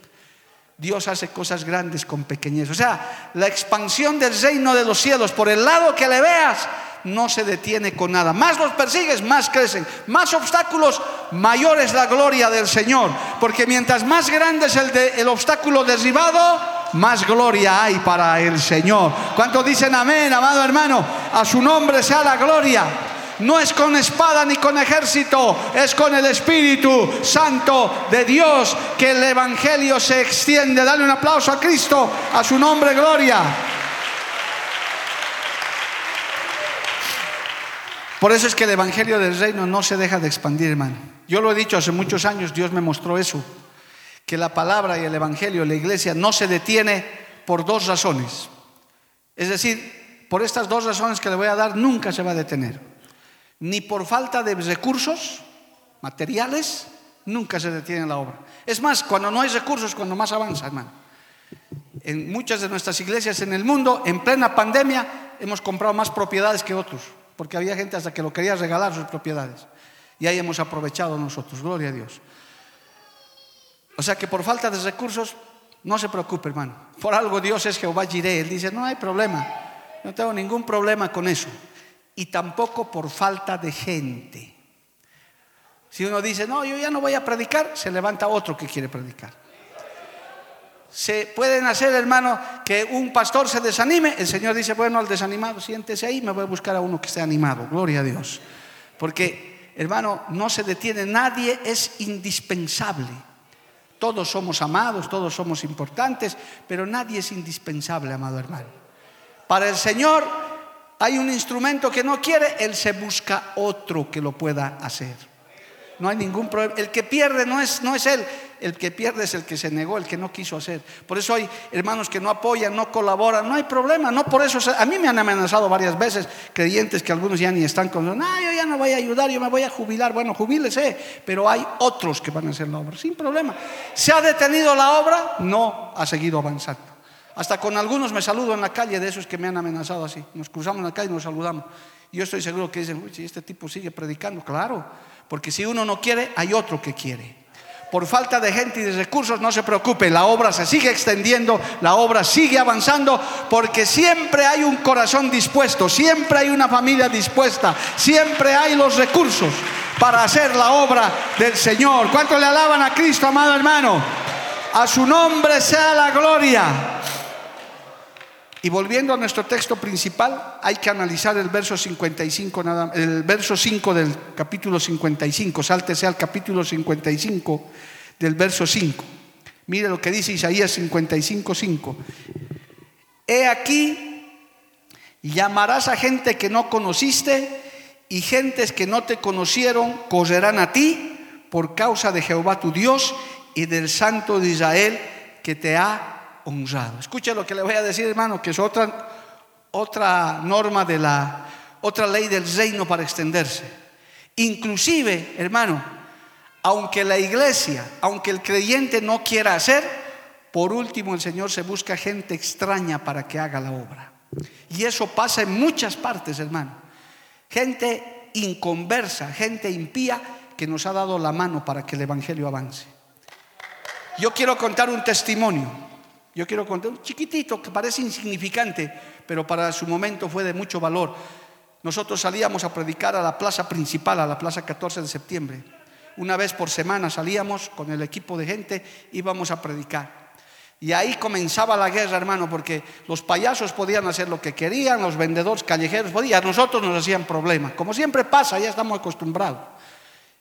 A: Dios hace cosas grandes con pequeñez. O sea, la expansión del reino de los cielos, por el lado que le veas, no se detiene con nada. Más los persigues, más crecen. Más obstáculos, mayor es la gloria del Señor. Porque mientras más grande es el, obstáculo derribado, más gloria hay para el Señor. ¿Cuántos dicen amén, amado hermano? A su nombre sea la gloria no es con espada ni con ejército, es con el Espíritu Santo de Dios que el Evangelio se extiende. Dale un aplauso a Cristo, a su nombre, gloria. Por eso es que el Evangelio del Reino no se deja de expandir, hermano. Yo lo he dicho hace muchos años, Dios me mostró eso, que la palabra y el Evangelio, la iglesia, no se detiene por dos razones. Es decir, por estas dos razones que le voy a dar, nunca se va a detener ni por falta de recursos materiales, nunca se detiene la obra. Es más, cuando no hay recursos, cuando más avanza, hermano. En muchas de nuestras iglesias en el mundo, en plena pandemia, hemos comprado más propiedades que otros, porque había gente hasta que lo quería regalar sus propiedades. Y ahí hemos aprovechado nosotros, gloria a Dios. O sea que por falta de recursos, no se preocupe, hermano. Por algo Dios es Jehová Jireh. Él dice, no hay problema, no tengo ningún problema con eso y tampoco por falta de gente. Si uno dice, no, yo ya no voy a predicar, se levanta otro que quiere predicar. Se pueden hacer, hermano, que un pastor se desanime. El Señor dice, bueno, al desanimado, siéntese ahí, me voy a buscar a uno que esté animado. Gloria a Dios. Porque, hermano, no se detiene, nadie es indispensable. Todos somos amados, todos somos importantes, pero nadie es indispensable, amado hermano. Para el Señor hay un instrumento que no quiere, él se busca otro que lo pueda hacer. No hay ningún problema. El que pierde no es, no es él, el que pierde es el que se negó, el que no quiso hacer. Por eso hay hermanos que no apoyan, no colaboran, no hay problema. No por eso, a mí me han amenazado varias veces creyentes que algunos ya ni están con, no, yo ya no voy a ayudar, yo me voy a jubilar. Bueno, jubílese, pero hay otros que van a hacer la obra, sin problema. ¿Se ha detenido la obra? No, ha seguido avanzando. Hasta con algunos me saludo en la calle de esos que me han amenazado así. Nos cruzamos en la calle y nos saludamos. Y yo estoy seguro que dicen, uy, si este tipo sigue predicando, claro, porque si uno no quiere, hay otro que quiere. Por falta de gente y de recursos, no se preocupe, la obra se sigue extendiendo, la obra sigue avanzando, porque siempre hay un corazón dispuesto, siempre hay una familia dispuesta, siempre hay los recursos para hacer la obra del Señor. ¿Cuánto le alaban a Cristo, amado hermano? A su nombre sea la gloria. Y volviendo a nuestro texto principal, hay que analizar el verso 55, nada, el verso 5 del capítulo 55. Sáltese al capítulo 55 del verso 5. Mire lo que dice Isaías 55, 5. He aquí, llamarás a gente que no conociste y gentes que no te conocieron correrán a ti por causa de Jehová tu Dios y del Santo de Israel que te ha honrado. Escucha lo que le voy a decir, hermano, que es otra, otra norma de la, otra ley del reino para extenderse. Inclusive, hermano, aunque la iglesia, aunque el creyente no quiera hacer, por último el Señor se busca gente extraña para que haga la obra. Y eso pasa en muchas partes, hermano gente inconversa, gente impía que nos ha dado la mano para que el Evangelio avance. Yo quiero contar un testimonio. Yo quiero contar un chiquitito que parece insignificante, pero para su momento fue de mucho valor. Nosotros salíamos a predicar a la plaza principal, a la plaza 14 de septiembre. Una vez por semana salíamos con el equipo de gente, íbamos a predicar. Y ahí comenzaba la guerra, hermano, porque los payasos podían hacer lo que querían, los vendedores callejeros podían, a nosotros nos hacían problemas. Como siempre pasa, ya estamos acostumbrados.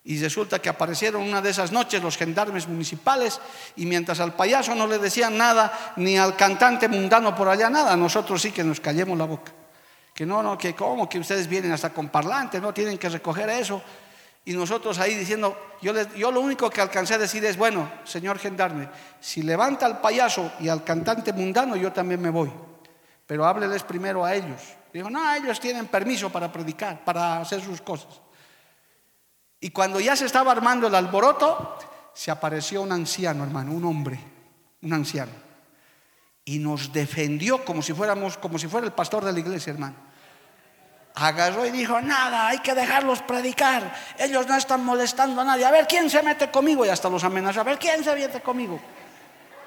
A: Y resulta que aparecieron una de esas noches los gendarmes municipales y mientras al payaso no le decían nada, ni al cantante mundano por allá nada, nosotros sí que nos callemos la boca. Que no, no, que cómo, que ustedes vienen hasta con parlante, no tienen que recoger eso. Y nosotros ahí diciendo, yo, yo lo único que alcancé a decir es, bueno, señor gendarme, si levanta al payaso y al cantante mundano, yo también me voy. Pero hábleles primero a ellos. Digo, no, ellos tienen permiso para predicar, para hacer sus cosas. Y cuando ya se estaba armando el alboroto, se apareció un anciano, hermano, un hombre, un anciano. Y nos defendió como si fuéramos, como si fuera el pastor de la iglesia, hermano agarró y dijo, nada, hay que dejarlos predicar. Ellos no están molestando a nadie. A ver, ¿quién se mete conmigo? Y hasta los amenazó. A ver, ¿quién se mete conmigo?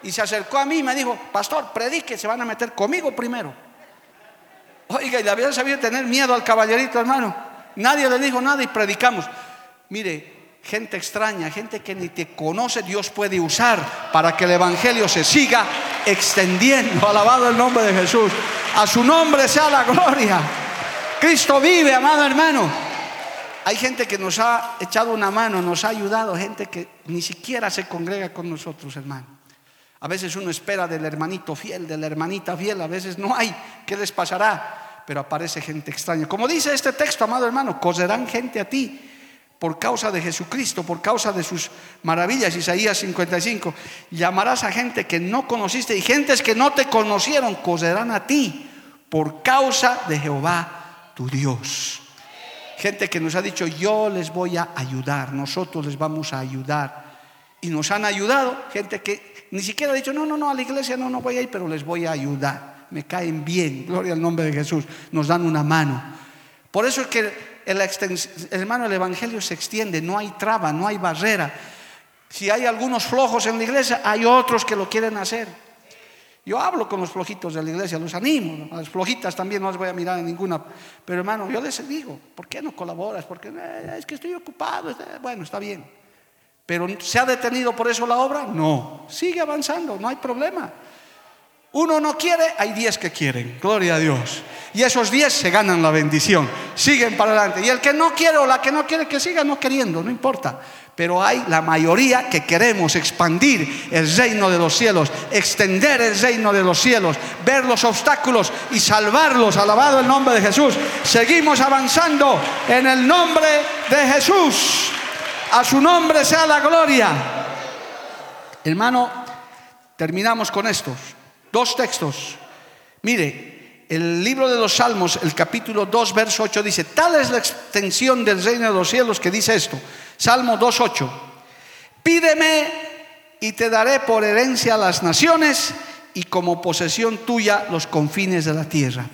A: Y se acercó a mí y me dijo, pastor, predique, se van a meter conmigo primero. Oiga, y le había sabido tener miedo al caballerito, hermano. Nadie le dijo nada y predicamos. Mire, gente extraña, gente que ni te conoce, Dios puede usar para que el Evangelio se siga extendiendo. Alabado el nombre de Jesús. A su nombre sea la gloria. Cristo vive, amado hermano. Hay gente que nos ha echado una mano, nos ha ayudado, gente que ni siquiera se congrega con nosotros, hermano. A veces uno espera del hermanito fiel, de la hermanita fiel, a veces no hay. ¿Qué les pasará? Pero aparece gente extraña. Como dice este texto, amado hermano, coserán gente a ti por causa de Jesucristo, por causa de sus maravillas. Isaías 55. Llamarás a gente que no conociste y gentes que no te conocieron, coserán a ti por causa de Jehová tu Dios. Gente que nos ha dicho, yo les voy a ayudar, nosotros les vamos a ayudar. Y nos han ayudado, gente que ni siquiera ha dicho, no, no, no, a la iglesia no, no voy a ir, pero les voy a ayudar. Me caen bien, gloria al nombre de Jesús, nos dan una mano. Por eso es que el, hermano, el Evangelio se extiende, no hay traba, no hay barrera. Si hay algunos flojos en la iglesia, hay otros que lo quieren hacer. Yo hablo con los flojitos de la iglesia, los animo, a las flojitas también no las voy a mirar en ninguna. Pero hermano, yo les digo, ¿por qué no colaboras? Porque eh, es que estoy ocupado. Bueno, está bien. Pero ¿se ha detenido por eso la obra? No. Sigue avanzando, no hay problema. Uno no quiere, hay diez que quieren. Gloria a Dios. Y esos diez se ganan la bendición. Siguen para adelante. Y el que no quiere o la que no quiere, que siga no queriendo, no importa pero hay la mayoría que queremos expandir el reino de los cielos, extender el reino de los cielos, ver los obstáculos y salvarlos. Alabado el nombre de Jesús. Seguimos avanzando en el nombre de Jesús. A su nombre sea la gloria. Hermano, terminamos con estos dos textos. Mire, el libro de los Salmos, el capítulo 2, verso 8 dice, tal es la extensión del reino de los cielos que dice esto. Salmo 2.8. Pídeme y te daré por herencia las naciones y como posesión tuya los confines de la tierra.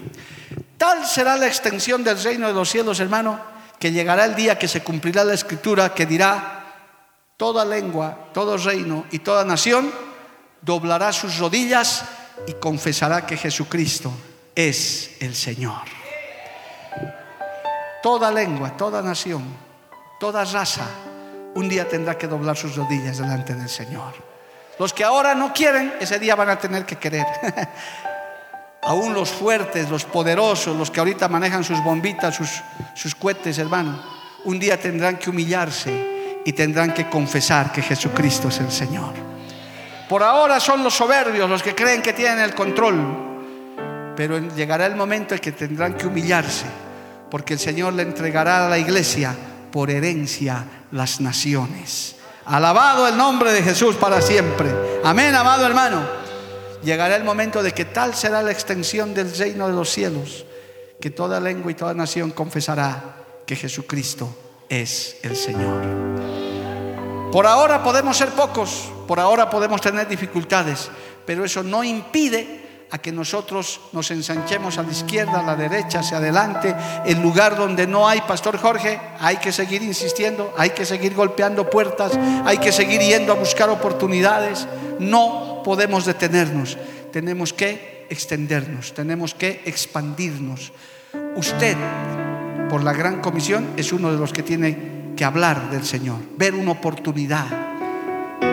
A: Tal será la extensión del reino de los cielos, hermano, que llegará el día que se cumplirá la escritura que dirá, toda lengua, todo reino y toda nación doblará sus rodillas y confesará que Jesucristo es el Señor. Toda lengua, toda nación, toda raza un día tendrá que doblar sus rodillas delante del Señor. Los que ahora no quieren, ese día van a tener que querer. Aún los fuertes, los poderosos, los que ahorita manejan sus bombitas, sus, sus cohetes, hermano, un día tendrán que humillarse y tendrán que confesar que Jesucristo es el Señor. Por ahora son los soberbios los que creen que tienen el control, pero llegará el momento en que tendrán que humillarse porque el Señor le entregará a la iglesia por herencia las naciones. Alabado el nombre de Jesús para siempre. Amén, amado hermano. Llegará el momento de que tal será la extensión del reino de los cielos, que toda lengua y toda nación confesará que Jesucristo es el Señor. Por ahora podemos ser pocos, por ahora podemos tener dificultades, pero eso no impide a que nosotros nos ensanchemos a la izquierda, a la derecha, hacia adelante, el lugar donde no hay, Pastor Jorge, hay que seguir insistiendo, hay que seguir golpeando puertas, hay que seguir yendo a buscar oportunidades, no podemos detenernos, tenemos que extendernos, tenemos que expandirnos. Usted, por la gran comisión, es uno de los que tiene que hablar del Señor, ver una oportunidad.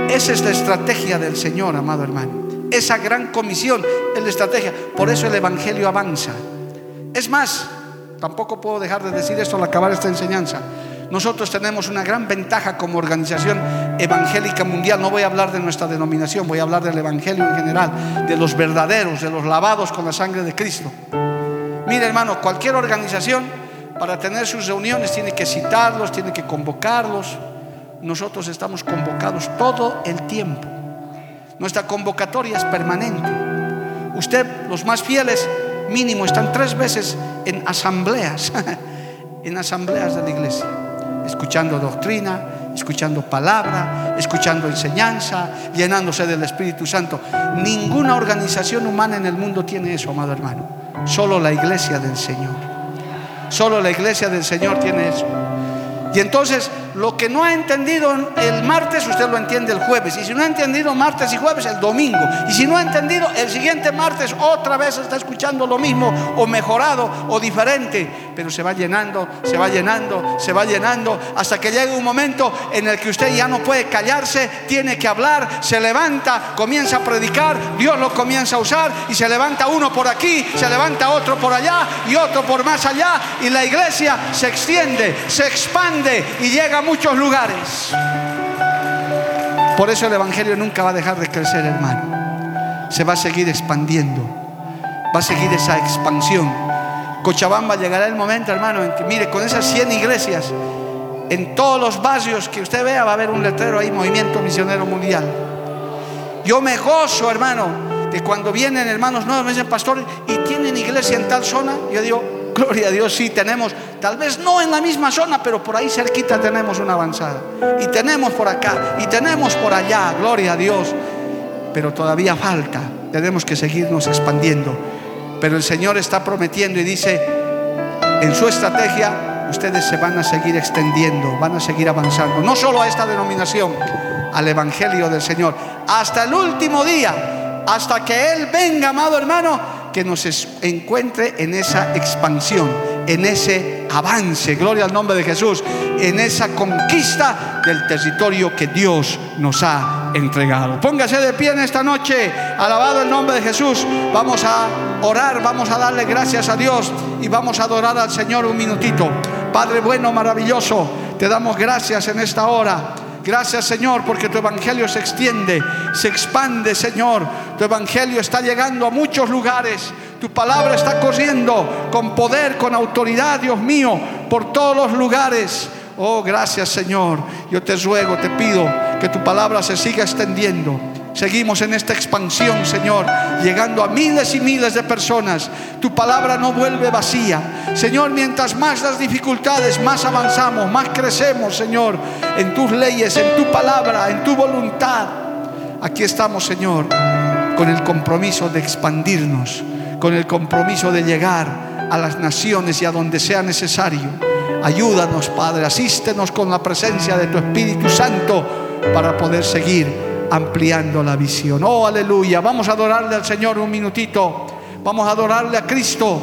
A: Esa es la estrategia del Señor, amado hermano esa gran comisión es la estrategia. Por eso el Evangelio avanza. Es más, tampoco puedo dejar de decir esto al acabar esta enseñanza. Nosotros tenemos una gran ventaja como organización evangélica mundial. No voy a hablar de nuestra denominación, voy a hablar del Evangelio en general, de los verdaderos, de los lavados con la sangre de Cristo. Mire hermano, cualquier organización para tener sus reuniones tiene que citarlos, tiene que convocarlos. Nosotros estamos convocados todo el tiempo. Nuestra convocatoria es permanente. Usted, los más fieles, mínimo, están tres veces en asambleas, en asambleas de la iglesia, escuchando doctrina, escuchando palabra, escuchando enseñanza, llenándose del Espíritu Santo. Ninguna organización humana en el mundo tiene eso, amado hermano. Solo la iglesia del Señor. Solo la iglesia del Señor tiene eso. Y entonces lo que no ha entendido el martes, usted lo entiende el jueves. Y si no ha entendido martes y jueves, el domingo. Y si no ha entendido, el siguiente martes otra vez está escuchando lo mismo o mejorado o diferente. Pero se va llenando, se va llenando, se va llenando hasta que llega un momento en el que usted ya no puede callarse, tiene que hablar, se levanta, comienza a predicar, Dios lo comienza a usar y se levanta uno por aquí, se levanta otro por allá y otro por más allá y la iglesia se extiende, se expande y llega muchos lugares. Por eso el Evangelio nunca va a dejar de crecer, hermano. Se va a seguir expandiendo. Va a seguir esa expansión. Cochabamba llegará el momento, hermano, en que, mire, con esas 100 iglesias, en todos los barrios que usted vea va a haber un letrero ahí, Movimiento Misionero Mundial. Yo me gozo, hermano, que cuando vienen hermanos nuevos me dicen, pastor, ¿y tienen iglesia en tal zona? Yo digo, Gloria a Dios, sí tenemos, tal vez no en la misma zona, pero por ahí cerquita tenemos una avanzada. Y tenemos por acá, y tenemos por allá, gloria a Dios. Pero todavía falta, tenemos que seguirnos expandiendo. Pero el Señor está prometiendo y dice, en su estrategia, ustedes se van a seguir extendiendo, van a seguir avanzando. No solo a esta denominación, al Evangelio del Señor. Hasta el último día, hasta que Él venga, amado hermano, que nos encuentre en esa expansión, en ese avance, gloria al nombre de Jesús, en esa conquista del territorio que Dios nos ha entregado. Póngase de pie en esta noche, alabado el nombre de Jesús. Vamos a orar, vamos a darle gracias a Dios y vamos a adorar al Señor un minutito. Padre bueno, maravilloso, te damos gracias en esta hora. Gracias Señor porque tu evangelio se extiende, se expande Señor. Tu evangelio está llegando a muchos lugares. Tu palabra está corriendo con poder, con autoridad, Dios mío, por todos los lugares. Oh, gracias Señor. Yo te ruego, te pido que tu palabra se siga extendiendo Seguimos en esta expansión, Señor, llegando a miles y miles de personas. Tu palabra no vuelve vacía. Señor, mientras más las dificultades, más avanzamos, más crecemos, Señor, en tus leyes, en tu palabra, en tu voluntad. Aquí estamos, Señor, con el compromiso de expandirnos, con el compromiso de llegar a las naciones y a donde sea necesario. Ayúdanos, Padre, asístenos con la presencia de tu Espíritu Santo para poder seguir ampliando la visión. Oh, aleluya. Vamos a adorarle al Señor un minutito. Vamos a adorarle a Cristo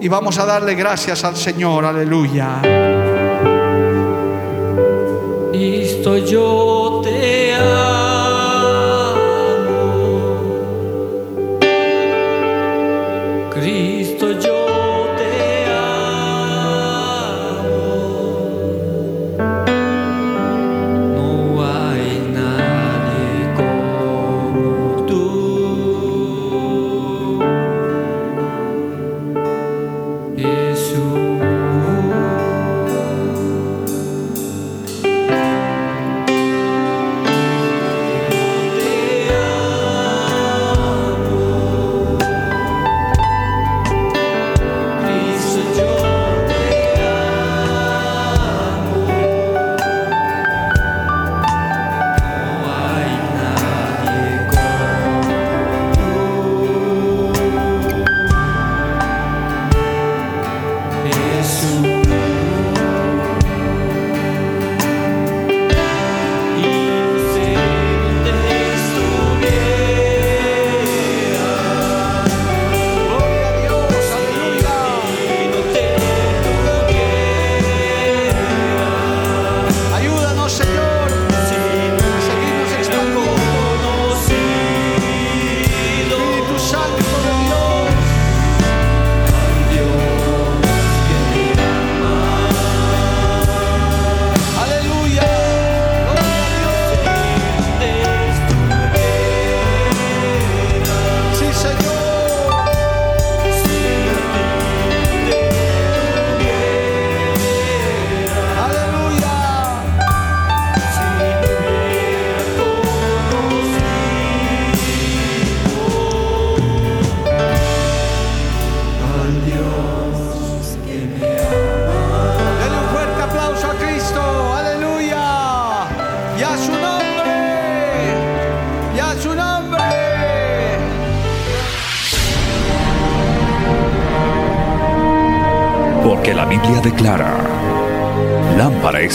A: y vamos a darle gracias al Señor. Aleluya.
B: Cristo yo te Jesus.